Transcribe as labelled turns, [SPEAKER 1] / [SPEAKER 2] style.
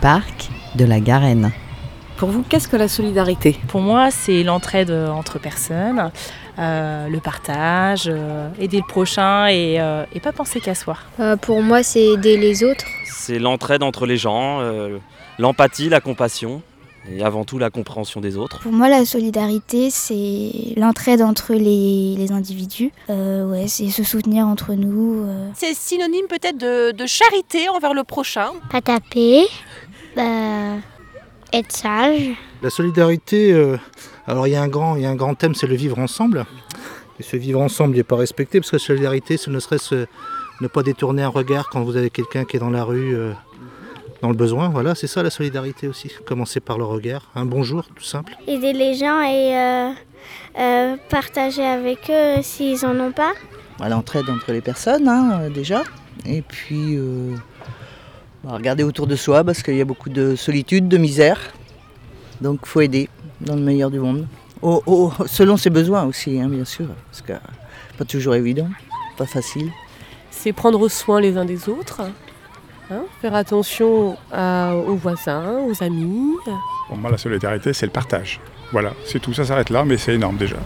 [SPEAKER 1] parc de la Garenne.
[SPEAKER 2] Pour vous, qu'est-ce que la solidarité?
[SPEAKER 3] Pour moi, c'est l'entraide entre personnes, euh, le partage, euh, aider le prochain et, euh, et pas penser qu'à soi.
[SPEAKER 4] Euh, pour moi, c'est aider les autres.
[SPEAKER 5] C'est l'entraide entre les gens, euh, l'empathie, la compassion et avant tout la compréhension des autres.
[SPEAKER 6] Pour moi, la solidarité, c'est l'entraide entre les, les individus. Euh, ouais, c'est se soutenir entre nous. euh.
[SPEAKER 7] C'est synonyme peut-être de, de charité envers le prochain.
[SPEAKER 4] Pas taper, bah, être sage.
[SPEAKER 8] La solidarité, euh, alors il y, a un grand- il y a un grand thème, c'est le vivre ensemble. Et ce vivre ensemble n'est pas respecté, parce que la solidarité, ce ne serait-ce ne pas détourner un regard quand vous avez quelqu'un qui est dans la rue, euh, dans le besoin. Voilà, c'est ça la solidarité aussi. Commencer par le regard, un bonjour, tout simple.
[SPEAKER 4] Aider les gens et euh, euh, partager avec eux s'ils en ont pas.
[SPEAKER 9] l'entraide entre les personnes hein, déjà. Et puis regarder autour de soi parce qu'il y a beaucoup de solitude, de misère. Donc faut aider dans le meilleur du monde. Selon ses besoins aussi, hein, bien sûr. Parce que pas toujours évident, pas facile.
[SPEAKER 2] C'est prendre soin les uns des autres, hein, faire attention à- aux voisins, aux amis.
[SPEAKER 10] Pour moi, la solidarité, c'est le partage. Voilà, c'est tout, ça s'arrête là, mais c'est énorme déjà.